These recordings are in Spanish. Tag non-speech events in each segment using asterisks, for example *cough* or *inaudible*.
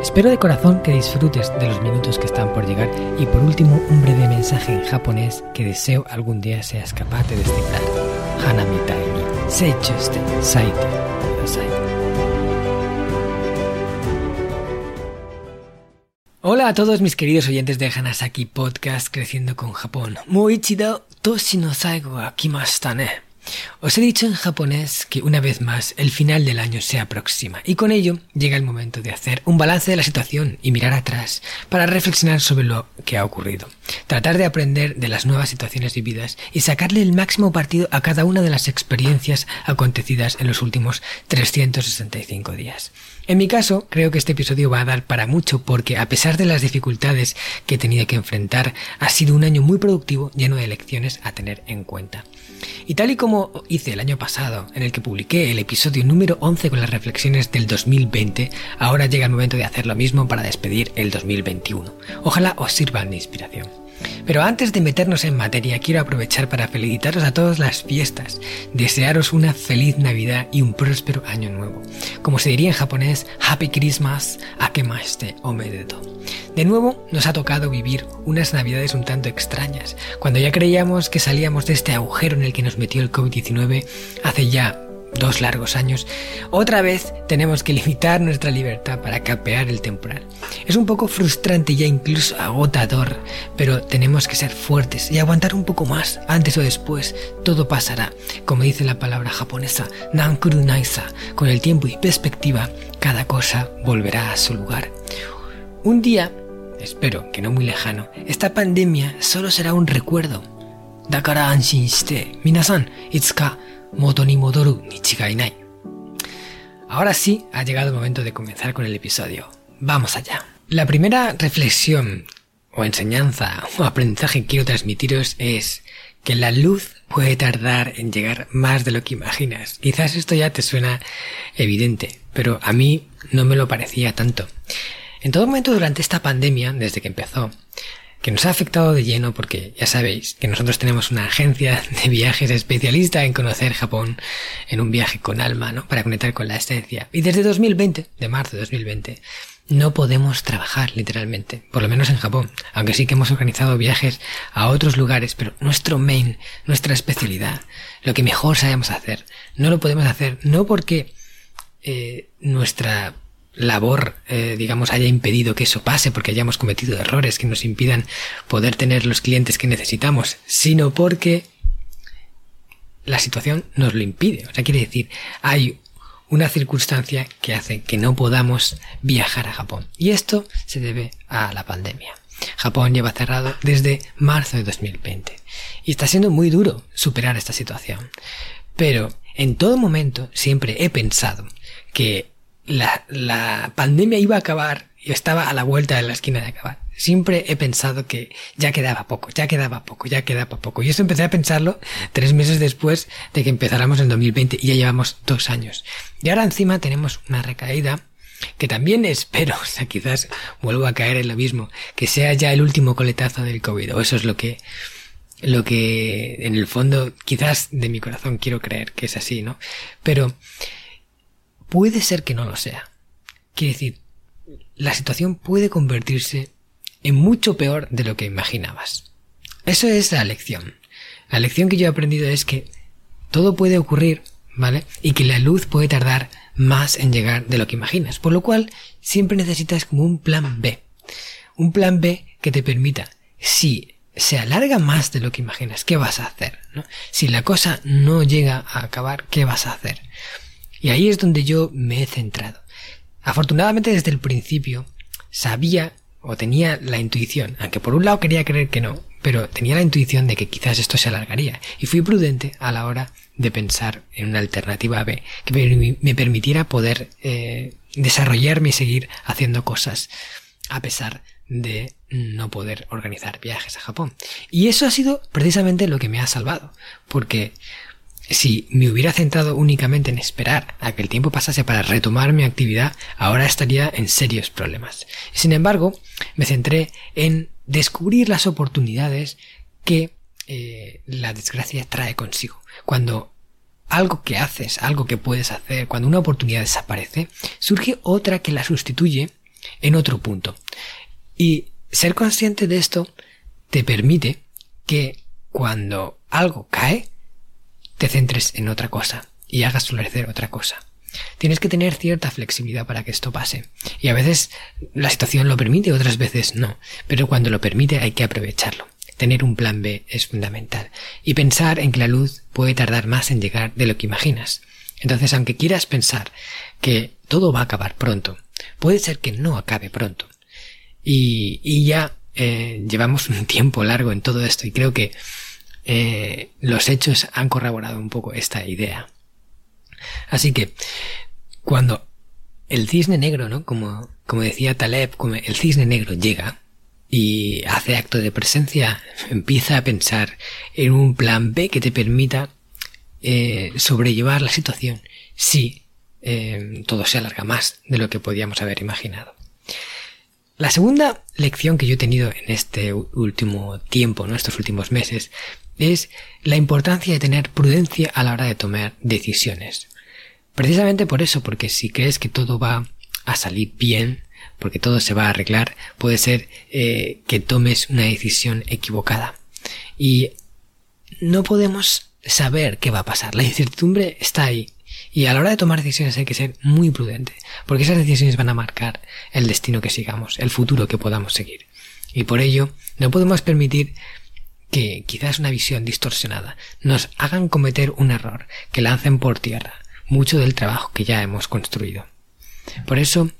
Espero de corazón que disfrutes de los minutos que están por llegar y por último un breve mensaje en japonés que deseo algún día seas capaz de descifrar. Hanami ni seichuste saite. Hola a todos mis queridos oyentes de Hanasaki Podcast Creciendo con Japón. Moichido toshi no saigo wa kimashita ne. Os he dicho en japonés que una vez más el final del año se aproxima y con ello llega el momento de hacer un balance de la situación y mirar atrás para reflexionar sobre lo que ha ocurrido, tratar de aprender de las nuevas situaciones vividas y sacarle el máximo partido a cada una de las experiencias acontecidas en los últimos 365 días. En mi caso, creo que este episodio va a dar para mucho porque a pesar de las dificultades que he tenido que enfrentar, ha sido un año muy productivo lleno de lecciones a tener en cuenta. Y tal y como hice el año pasado, en el que publiqué el episodio número 11 con las reflexiones del 2020, ahora llega el momento de hacer lo mismo para despedir el 2021. Ojalá os sirvan de inspiración. Pero antes de meternos en materia, quiero aprovechar para felicitaros a todas las fiestas, desearos una feliz Navidad y un próspero año nuevo. Como se diría en japonés, Happy Christmas, Akemashite Omedeto. De nuevo, nos ha tocado vivir unas Navidades un tanto extrañas, cuando ya creíamos que salíamos de este agujero en el que nos metió el COVID-19 hace ya dos largos años, otra vez tenemos que limitar nuestra libertad para capear el temporal. Es un poco frustrante ya incluso agotador, pero tenemos que ser fuertes y aguantar un poco más. Antes o después, todo pasará. Como dice la palabra japonesa, Nankuru Naisa, con el tiempo y perspectiva, cada cosa volverá a su lugar. Un día, espero que no muy lejano, esta pandemia solo será un recuerdo. Anshin shite, minasan, itsuka Ahora sí, ha llegado el momento de comenzar con el episodio. Vamos allá. La primera reflexión o enseñanza o aprendizaje que quiero transmitiros es que la luz puede tardar en llegar más de lo que imaginas. Quizás esto ya te suena evidente, pero a mí no me lo parecía tanto. En todo momento durante esta pandemia, desde que empezó, que nos ha afectado de lleno porque ya sabéis que nosotros tenemos una agencia de viajes especialista en conocer Japón en un viaje con alma, ¿no? Para conectar con la esencia. Y desde 2020, de marzo de 2020, no podemos trabajar literalmente, por lo menos en Japón, aunque sí que hemos organizado viajes a otros lugares, pero nuestro main, nuestra especialidad, lo que mejor sabemos hacer, no lo podemos hacer, no porque eh, nuestra labor, eh, digamos, haya impedido que eso pase porque hayamos cometido errores que nos impidan poder tener los clientes que necesitamos, sino porque la situación nos lo impide. O sea, quiere decir, hay una circunstancia que hace que no podamos viajar a Japón. Y esto se debe a la pandemia. Japón lleva cerrado desde marzo de 2020. Y está siendo muy duro superar esta situación. Pero en todo momento siempre he pensado que la, la pandemia iba a acabar y estaba a la vuelta de la esquina de acabar. Siempre he pensado que ya quedaba poco, ya quedaba poco, ya quedaba poco. Y eso empecé a pensarlo tres meses después de que empezáramos en 2020 y ya llevamos dos años. Y ahora encima tenemos una recaída que también espero, *laughs* o sea, quizás vuelvo a caer en lo mismo, que sea ya el último coletazo del COVID. O eso es lo que, lo que en el fondo quizás de mi corazón quiero creer que es así, ¿no? Pero puede ser que no lo sea. Quiere decir, la situación puede convertirse en mucho peor de lo que imaginabas. Eso es la lección. La lección que yo he aprendido es que todo puede ocurrir, ¿vale? Y que la luz puede tardar más en llegar de lo que imaginas. Por lo cual, siempre necesitas como un plan B. Un plan B que te permita, si se alarga más de lo que imaginas, ¿qué vas a hacer? Si la cosa no llega a acabar, ¿qué vas a hacer? Y ahí es donde yo me he centrado. Afortunadamente desde el principio sabía o tenía la intuición, aunque por un lado quería creer que no, pero tenía la intuición de que quizás esto se alargaría y fui prudente a la hora de pensar en una alternativa B que me permitiera poder eh, desarrollarme y seguir haciendo cosas a pesar de no poder organizar viajes a Japón. Y eso ha sido precisamente lo que me ha salvado, porque si me hubiera centrado únicamente en esperar a que el tiempo pasase para retomar mi actividad, ahora estaría en serios problemas. Sin embargo, me centré en descubrir las oportunidades que eh, la desgracia trae consigo. Cuando algo que haces, algo que puedes hacer, cuando una oportunidad desaparece, surge otra que la sustituye en otro punto. Y ser consciente de esto te permite que cuando algo cae, te centres en otra cosa y hagas florecer otra cosa. Tienes que tener cierta flexibilidad para que esto pase. Y a veces la situación lo permite, otras veces no. Pero cuando lo permite hay que aprovecharlo. Tener un plan B es fundamental. Y pensar en que la luz puede tardar más en llegar de lo que imaginas. Entonces, aunque quieras pensar que todo va a acabar pronto, puede ser que no acabe pronto. Y, ya eh, llevamos *laughs* un tiempo largo en todo esto y creo que eh, los hechos han corroborado un poco esta idea. Así que, cuando el cisne negro, ¿no? Como, como decía Taleb, el cisne negro llega y hace acto de presencia, empieza a pensar en un plan B que te permita eh, sobrellevar la situación si eh, todo se alarga más de lo que podíamos haber imaginado. La segunda lección que yo he tenido en este último tiempo, en estos últimos meses, es la importancia de tener prudencia a la hora de tomar decisiones. Precisamente por eso, porque si crees que todo va a salir bien, porque todo se va a arreglar, puede ser eh, que tomes una decisión equivocada. Y no podemos saber qué va a pasar. La incertidumbre está ahí. Y a la hora de tomar decisiones hay que ser muy prudente, porque esas decisiones van a marcar el destino que sigamos, el futuro que podamos seguir. Y por ello, no podemos permitir que quizás una visión distorsionada nos hagan cometer un error, que lancen por tierra mucho del trabajo que ya hemos construido. Por eso,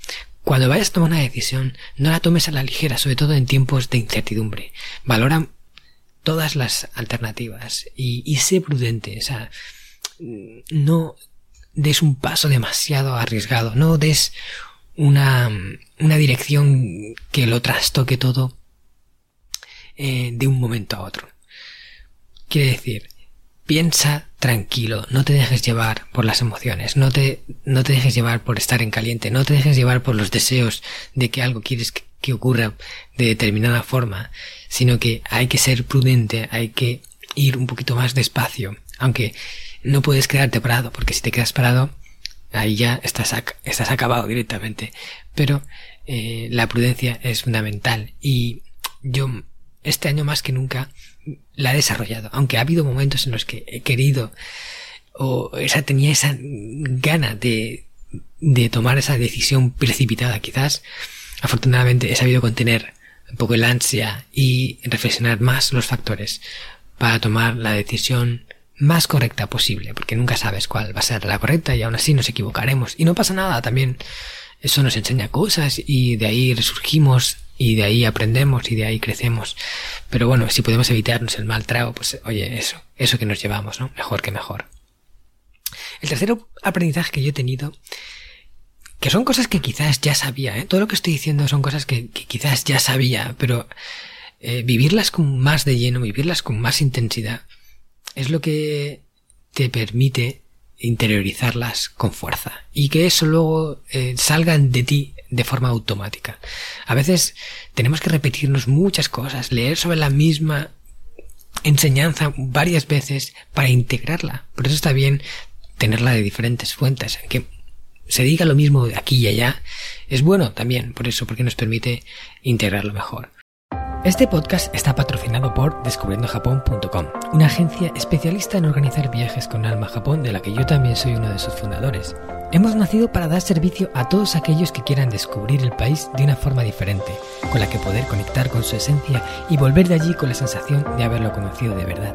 cuando vayas a tomar una decisión, no la tomes a la ligera, sobre todo en tiempos de incertidumbre. Valora todas las alternativas y, y sé prudente, o sea, no des un paso demasiado arriesgado, no des una, una dirección que lo trastoque todo eh, de un momento a otro. Quiere decir, piensa tranquilo, no te dejes llevar por las emociones, no te, no te dejes llevar por estar en caliente, no te dejes llevar por los deseos de que algo quieres que, ocurra de determinada forma, sino que hay que ser prudente, hay que ir un poquito más despacio, aunque no puedes quedarte parado, porque si te quedas parado, ahí ya estás, estás acabado directamente. Pero eh, la prudencia es fundamental y yo este año más que nunca la he desarrollado, aunque ha habido momentos en los que he querido o esa tenía esa gana de, de tomar esa decisión precipitada quizás, afortunadamente he sabido contener un poco el ansia y reflexionar más los factores para tomar la decisión más correcta posible, porque nunca sabes cuál va a ser la correcta y aún así nos equivocaremos. Y no pasa nada, también eso nos enseña cosas y de ahí resurgimos y de ahí aprendemos y de ahí crecemos. Pero bueno, si podemos evitarnos el mal trago, pues oye, eso, eso que nos llevamos, ¿no? Mejor que mejor. El tercer aprendizaje que yo he tenido, que son cosas que quizás ya sabía, ¿eh? Todo lo que estoy diciendo son cosas que, quizás ya sabía, pero eh, vivirlas con más de lleno, vivirlas con más intensidad, es lo que te permite interiorizarlas con fuerza y que eso luego eh, salgan de ti de forma automática. A veces tenemos que repetirnos muchas cosas, leer sobre la misma enseñanza varias veces para integrarla. Por eso está bien tenerla de diferentes fuentes, que se diga lo mismo aquí y allá, es bueno también, por eso, porque nos permite integrarlo mejor. Este podcast está patrocinado por descubriendojapón.com, una agencia especialista en organizar viajes con alma a Japón de la que yo también soy uno de sus fundadores. Hemos nacido para dar servicio a todos aquellos que quieran descubrir el país de una forma diferente, con la que poder conectar con su esencia y volver de allí con la sensación de haberlo conocido de verdad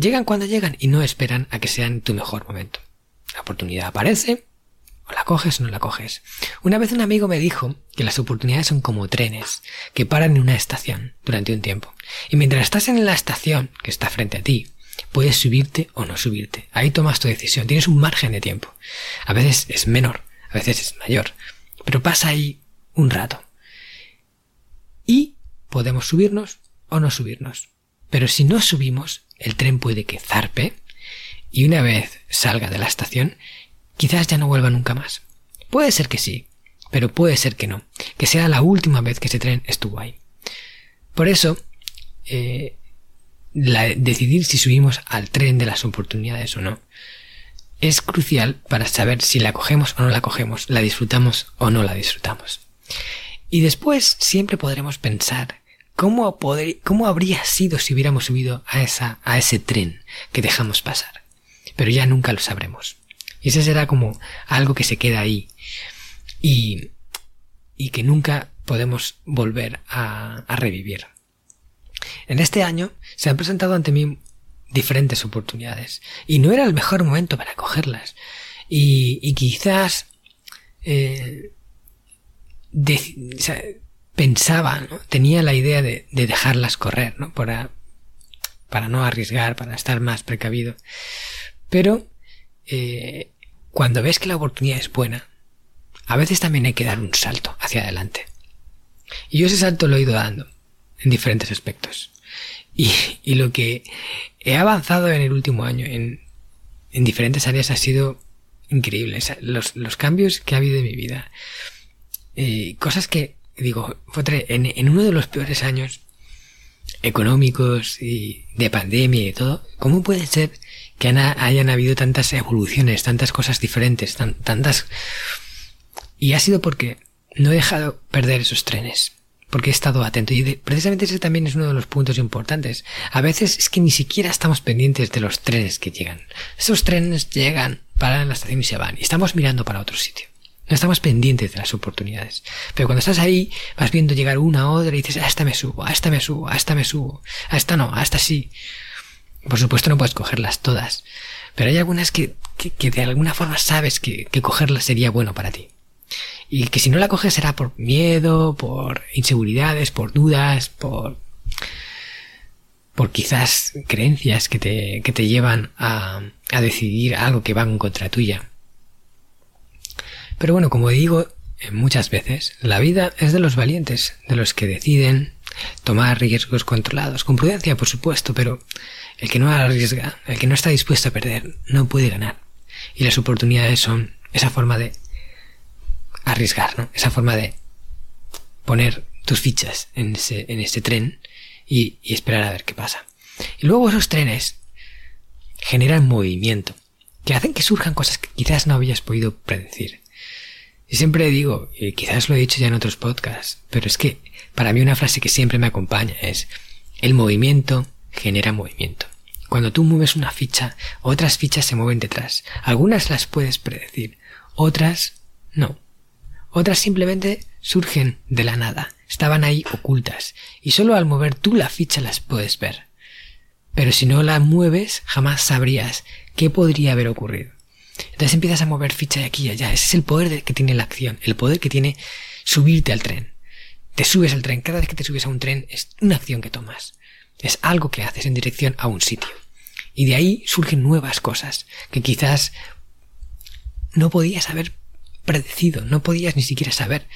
Llegan cuando llegan y no esperan a que sean tu mejor momento. La oportunidad aparece, o la coges o no la coges. Una vez un amigo me dijo que las oportunidades son como trenes que paran en una estación durante un tiempo. Y mientras estás en la estación que está frente a ti, puedes subirte o no subirte. Ahí tomas tu decisión. Tienes un margen de tiempo. A veces es menor, a veces es mayor. Pero pasa ahí un rato. Y podemos subirnos o no subirnos. Pero si no subimos, el tren puede que zarpe y una vez salga de la estación, quizás ya no vuelva nunca más. Puede ser que sí, pero puede ser que no, que sea la última vez que ese tren estuvo ahí. Por eso, eh, decidir si subimos al tren de las oportunidades o no es crucial para saber si la cogemos o no la cogemos, la disfrutamos o no la disfrutamos. Y después siempre podremos pensar ¿Cómo, ¿Cómo habría sido si hubiéramos subido a, esa, a ese tren que dejamos pasar? Pero ya nunca lo sabremos. Y ese será como algo que se queda ahí y, y que nunca podemos volver a, revivir. En este año se han presentado ante mí diferentes oportunidades y no era el mejor momento para cogerlas. Y, y quizás eh, pensaba, tenía la idea de, de, dejarlas correr, ¿no? Para, no arriesgar, para estar más precavido. Pero eh, cuando ves que la oportunidad es buena, a veces también hay que dar un salto hacia adelante. Y yo ese salto lo he ido dando en diferentes aspectos. Y, lo que he avanzado en el último año en, en diferentes áreas ha sido increíble. los, los, cambios que ha habido en mi vida. Eh, cosas que digo, en, en uno de los peores años económicos y de pandemia y todo, ¿cómo puede ser que hayan habido tantas evoluciones, tantas cosas diferentes, tantas... Y ha sido porque no he dejado perder esos trenes, porque he estado atento. Y precisamente ese también es uno de los puntos importantes. A veces es que ni siquiera estamos pendientes de los trenes que llegan. Esos trenes llegan, paran en la estación y se van. Y estamos mirando para otro sitio. No estamos pendientes de las oportunidades. Pero cuando estás ahí, vas viendo llegar una a otra y dices, a esta me subo, a esta me subo, a esta me subo, a esta no, a esta sí. Por supuesto no puedes cogerlas todas. Pero hay algunas que, que, de alguna forma sabes que, que cogerlas sería bueno para ti. Y que si no la coges será por miedo, por inseguridades, por dudas, por por quizás creencias que te, que te llevan a, a decidir algo que va en contra tuya. Pero bueno, como digo muchas veces, la vida es de los valientes, de los que deciden tomar riesgos controlados, con prudencia por supuesto, pero el que no arriesga, el que no está dispuesto a perder, no puede ganar. Y las oportunidades son esa forma de arriesgar, ¿no? Esa forma de poner tus fichas en ese, en ese tren y, y esperar a ver qué pasa. Y luego esos trenes generan movimiento, que hacen que surjan cosas que quizás no habías podido predecir. Y siempre digo, y quizás lo he dicho ya en otros podcasts, pero es que para mí una frase que siempre me acompaña es, el movimiento genera movimiento. Cuando tú mueves una ficha, otras fichas se mueven detrás. Algunas las puedes predecir, otras no. Otras simplemente surgen de la nada, estaban ahí ocultas, y solo al mover tú la ficha las puedes ver. Pero si no la mueves, jamás sabrías qué podría haber ocurrido. Entonces empiezas a mover ficha de aquí y allá. Ese es el poder que tiene la acción, el poder que tiene subirte al tren. Te subes al tren, cada vez que te subes a un tren es una acción que tomas. Es algo que haces en dirección a un sitio. Y de ahí surgen nuevas cosas que quizás no podías haber predecido, no podías ni siquiera saber,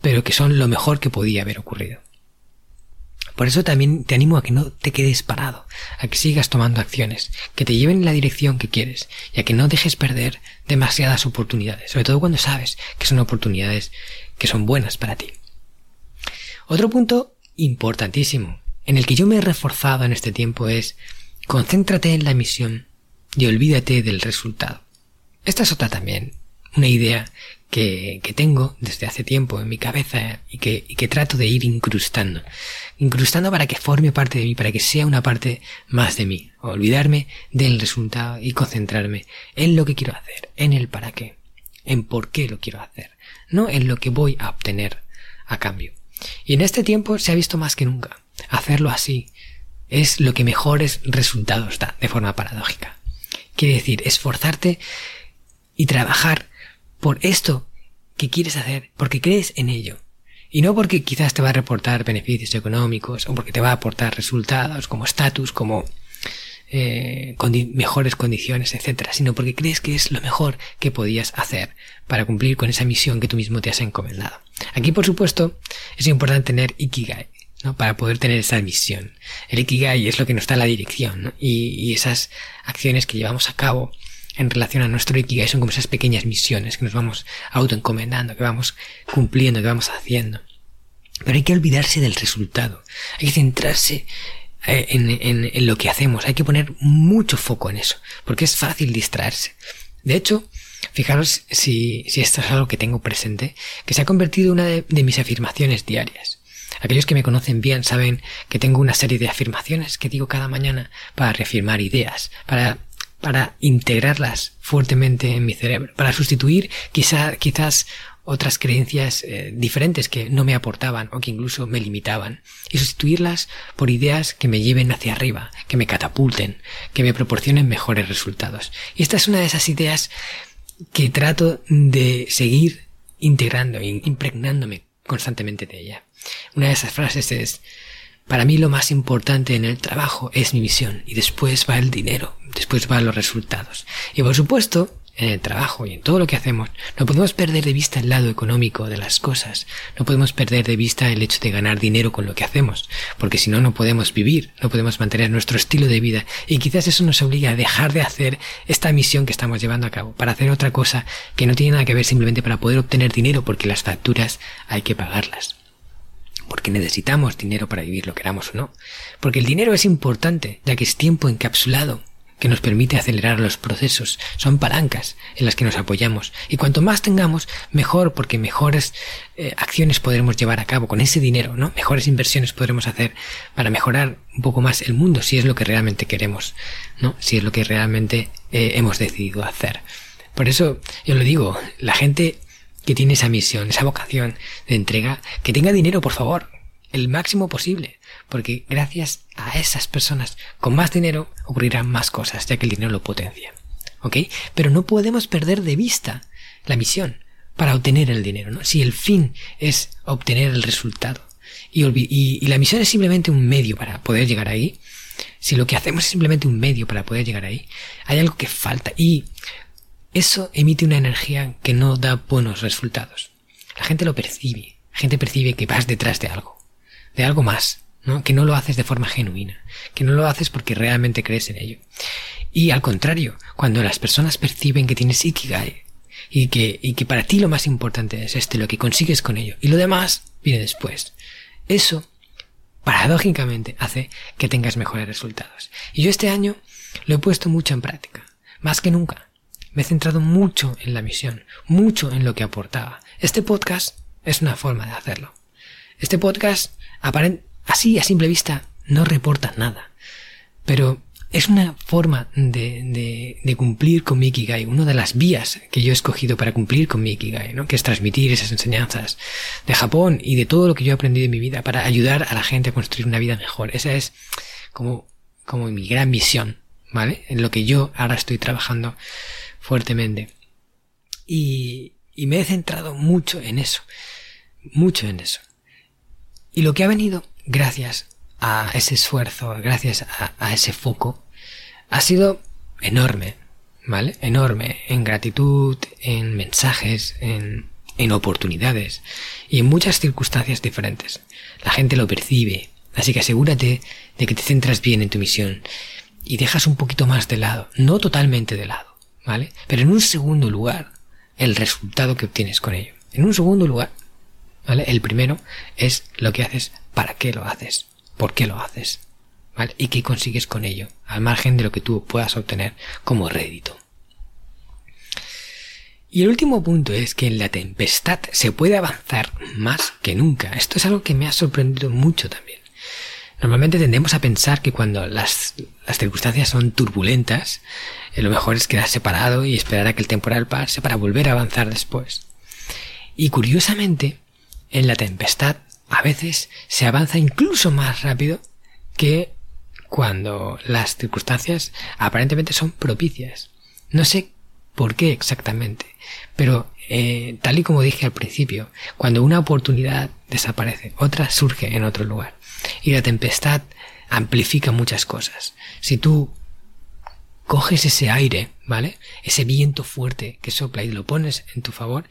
pero que son lo mejor que podía haber ocurrido. Por eso también te animo a que no te quedes parado, a que sigas tomando acciones, que te lleven en la dirección que quieres y a que no dejes perder demasiadas oportunidades, sobre todo cuando sabes que son oportunidades que son buenas para ti. Otro punto importantísimo en el que yo me he reforzado en este tiempo es concéntrate en la misión y olvídate del resultado. Esta es otra también, una idea que, que, tengo desde hace tiempo en mi cabeza y que, y que trato de ir incrustando. Incrustando para que forme parte de mí, para que sea una parte más de mí. Olvidarme del resultado y concentrarme en lo que quiero hacer, en el para qué, en por qué lo quiero hacer, no en lo que voy a obtener a cambio. Y en este tiempo se ha visto más que nunca. Hacerlo así es lo que mejores resultados da, de forma paradójica. Quiere decir, esforzarte y trabajar por esto que quieres hacer, porque crees en ello. Y no porque quizás te va a reportar beneficios económicos o porque te va a aportar resultados como estatus, como eh, mejores condiciones, etcétera, sino porque crees que es lo mejor que podías hacer para cumplir con esa misión que tú mismo te has encomendado. Aquí, por supuesto, es importante tener Ikigai, ¿no? Para poder tener esa misión. El Ikigai es lo que nos da la dirección, y, y, esas acciones que llevamos a cabo en relación a nuestro Ikigai son como esas pequeñas misiones que nos vamos autoencomendando, que vamos cumpliendo, que vamos haciendo. Pero hay que olvidarse del resultado. Hay que centrarse eh, en, en, lo que hacemos. Hay que poner mucho foco en eso, porque es fácil distraerse. De hecho, fijaros si, si esto es algo que tengo presente, que se ha convertido en una de, de mis afirmaciones diarias. Aquellos que me conocen bien saben que tengo una serie de afirmaciones que digo cada mañana para reafirmar ideas, para para integrarlas fuertemente en mi cerebro, para sustituir quizá, quizás otras creencias eh, diferentes que no me aportaban o que incluso me limitaban y sustituirlas por ideas que me lleven hacia arriba, que me catapulten, que me proporcionen mejores resultados. Y esta es una de esas ideas que trato de seguir integrando e impregnándome constantemente de ella. Una de esas frases es para mí lo más importante en el trabajo es mi misión y después va el dinero, después van los resultados. Y por supuesto, en el trabajo y en todo lo que hacemos, no podemos perder de vista el lado económico de las cosas, no podemos perder de vista el hecho de ganar dinero con lo que hacemos, porque si no, no podemos vivir, no podemos mantener nuestro estilo de vida y quizás eso nos obliga a dejar de hacer esta misión que estamos llevando a cabo, para hacer otra cosa que no tiene nada que ver simplemente para poder obtener dinero porque las facturas hay que pagarlas porque necesitamos dinero para vivir, lo queramos o no. Porque el dinero es importante, ya que es tiempo encapsulado que nos permite acelerar los procesos. Son palancas en las que nos apoyamos. Y cuanto más tengamos, mejor, porque mejores eh, acciones podremos llevar a cabo con ese dinero, ¿no? Mejores inversiones podremos hacer para mejorar un poco más el mundo, si es lo que realmente queremos, ¿no? Si es lo que realmente eh, hemos decidido hacer. Por eso, yo lo digo, la gente que tiene esa misión, esa vocación de entrega, que tenga dinero, por favor, el máximo posible, porque gracias a esas personas con más dinero ocurrirán más cosas, ya que el dinero lo potencia. ¿Ok? Pero no podemos perder de vista la misión para obtener el dinero, ¿no? Si el fin es obtener el resultado y, y, la misión es simplemente un medio para poder llegar ahí, si lo que hacemos es simplemente un medio para poder llegar ahí, hay algo que falta y eso emite una energía que no da buenos resultados. La gente lo percibe. La gente percibe que vas detrás de algo. De algo más. Que no lo haces de forma genuina. Que no lo haces porque realmente crees en ello. Y al contrario, cuando las personas perciben que tienes Ikigai y que, y que para ti lo más importante es este, lo que consigues con ello, y lo demás viene después. Eso, paradójicamente, hace que tengas mejores resultados. Y yo este año lo he puesto mucho en práctica. Más que nunca. Me he centrado mucho en la misión, mucho en lo que aportaba. Este podcast es una forma de hacerlo. Este podcast, así a simple vista, no reporta nada. Pero es una forma de, cumplir con mi Ikigai, una de las vías que yo he escogido para cumplir con mi Ikigai, ¿no? que es transmitir esas enseñanzas de Japón y de todo lo que yo he aprendido en mi vida para ayudar a la gente a construir una vida mejor. Esa es como, como mi gran misión, ¿vale? En lo que yo ahora estoy trabajando fuertemente. Y, y me he centrado mucho en eso, mucho en eso. Y lo que ha venido gracias a ese esfuerzo, gracias a, ese foco, ha sido enorme, ¿vale? Enorme en gratitud, en mensajes, en, en oportunidades y en muchas circunstancias diferentes. La gente lo percibe, así que asegúrate de que te centras bien en tu misión y dejas un poquito más de lado, no totalmente de lado, ¿vale? Pero en un segundo lugar, el resultado que obtienes con ello. En un segundo lugar, ¿vale? El primero es lo que haces, para qué lo haces, por qué lo haces, ¿vale? Y qué consigues con ello, al margen de lo que tú puedas obtener como rédito. Y el último punto es que en la tempestad se puede avanzar más que nunca. Esto es algo que me ha sorprendido mucho también. Normalmente tendemos a pensar que cuando las, las circunstancias son turbulentas, eh, lo mejor es quedar separado y esperar a que el temporal pase para volver a avanzar después. Y curiosamente, en la tempestad a veces se avanza incluso más rápido que cuando las circunstancias aparentemente son propicias. No sé por qué exactamente, pero eh, tal y como dije al principio, cuando una oportunidad desaparece, otra surge en otro lugar. Y la tempestad amplifica muchas cosas. Si tú coges ese aire, ¿vale? Ese viento fuerte que sopla y lo pones en tu favor,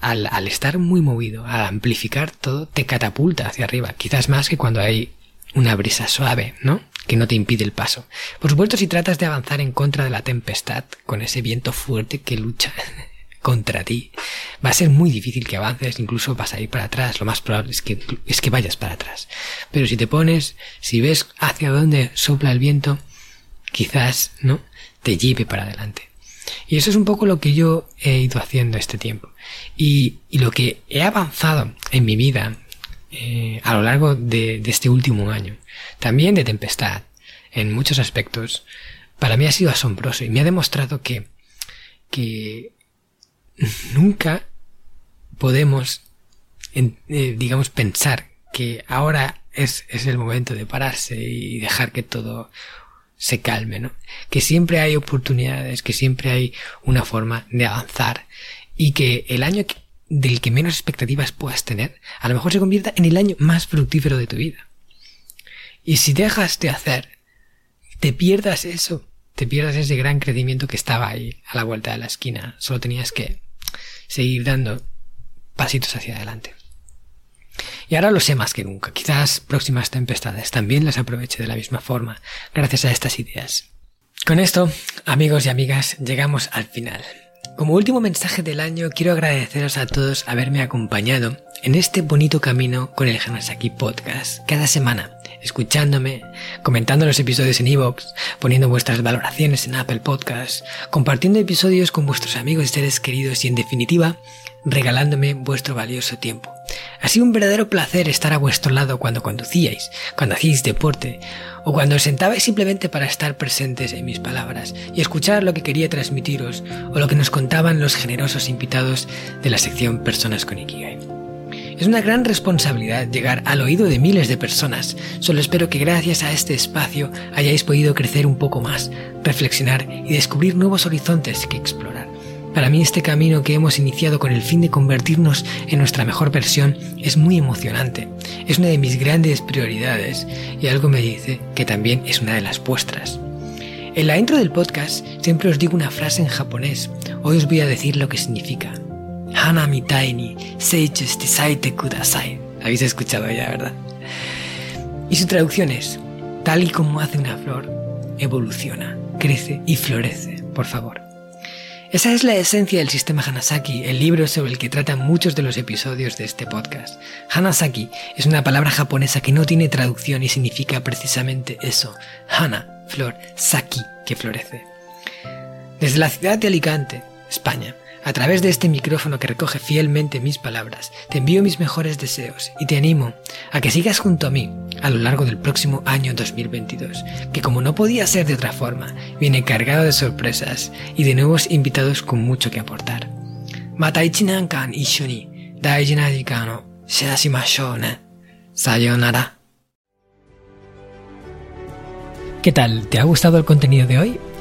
al, al, estar muy movido, al amplificar todo, te catapulta hacia arriba. Quizás más que cuando hay una brisa suave, ¿no? Que no te impide el paso. Por supuesto, si tratas de avanzar en contra de la tempestad, con ese viento fuerte que lucha contra ti, va a ser muy difícil que avances, incluso vas a ir para atrás. Lo más probable es que, es que vayas para atrás. Pero si te pones, si ves hacia dónde sopla el viento, quizás, ¿no? Te lleve para adelante. Y eso es un poco lo que yo he ido haciendo este tiempo. Y, lo que he avanzado en mi vida eh, a lo largo de, de este último año, también de tempestad, en muchos aspectos, para mí ha sido asombroso y me ha demostrado que, que nunca podemos, eh, digamos, pensar que ahora es, es el momento de pararse y dejar que todo se calme, ¿no? Que siempre hay oportunidades, que siempre hay una forma de avanzar y que el año del que menos expectativas puedas tener, a lo mejor se convierta en el año más fructífero de tu vida. Y si dejas de hacer, te pierdas eso, te pierdas ese gran crecimiento que estaba ahí a la vuelta de la esquina. Solo tenías que seguir dando pasitos hacia adelante. Y ahora lo sé más que nunca. Quizás próximas tempestades también las aproveche de la misma forma, gracias a estas ideas. Con esto, amigos y amigas, llegamos al final. Como último mensaje del año, quiero agradeceros a todos haberme acompañado en este bonito camino con el Hanasaki Podcast cada semana, escuchándome, comentando los episodios en iVoox, poniendo vuestras valoraciones en Apple Podcasts, compartiendo episodios con vuestros amigos y seres queridos y en definitiva, regalándome vuestro valioso tiempo. Ha sido un verdadero placer estar a vuestro lado cuando conducíais, cuando hacíais deporte, o cuando os sentabais simplemente para estar presentes en mis palabras y escuchar lo que quería transmitiros o lo que nos contaban los generosos invitados de la sección Personas con Ikigai. Es una gran responsabilidad llegar al oído de miles de personas. Solo espero que gracias a este espacio hayáis podido crecer un poco más, reflexionar y descubrir nuevos horizontes que explorar. Para mí este camino que hemos iniciado con el fin de convertirnos en nuestra mejor versión es muy emocionante. Es una de mis grandes prioridades y algo me dice que también es una de las vuestras. En la intro del podcast siempre os digo una frase en japonés. Hoy os voy a decir lo que significa. Hana mitai ni saite kudasai. Habéis escuchado ya, ¿verdad? Y su traducción es, tal y como hace una flor, evoluciona, crece y florece, por favor. Esa es la esencia del sistema Hanasaki, el libro sobre el que tratan muchos de los episodios de este podcast. Hanasaki es una palabra japonesa que no tiene traducción y significa precisamente eso. Hana, flor, Saki, que florece. Desde la ciudad de Alicante, España, a través de este micrófono que recoge fielmente mis palabras, te envío mis mejores deseos y te animo a que sigas junto a mí a lo largo del próximo año 2022, que como no podía ser de otra forma, viene cargado de sorpresas y de nuevos invitados con mucho que aportar. Sayonara. ¿Qué tal? ¿Te ha gustado el contenido de hoy?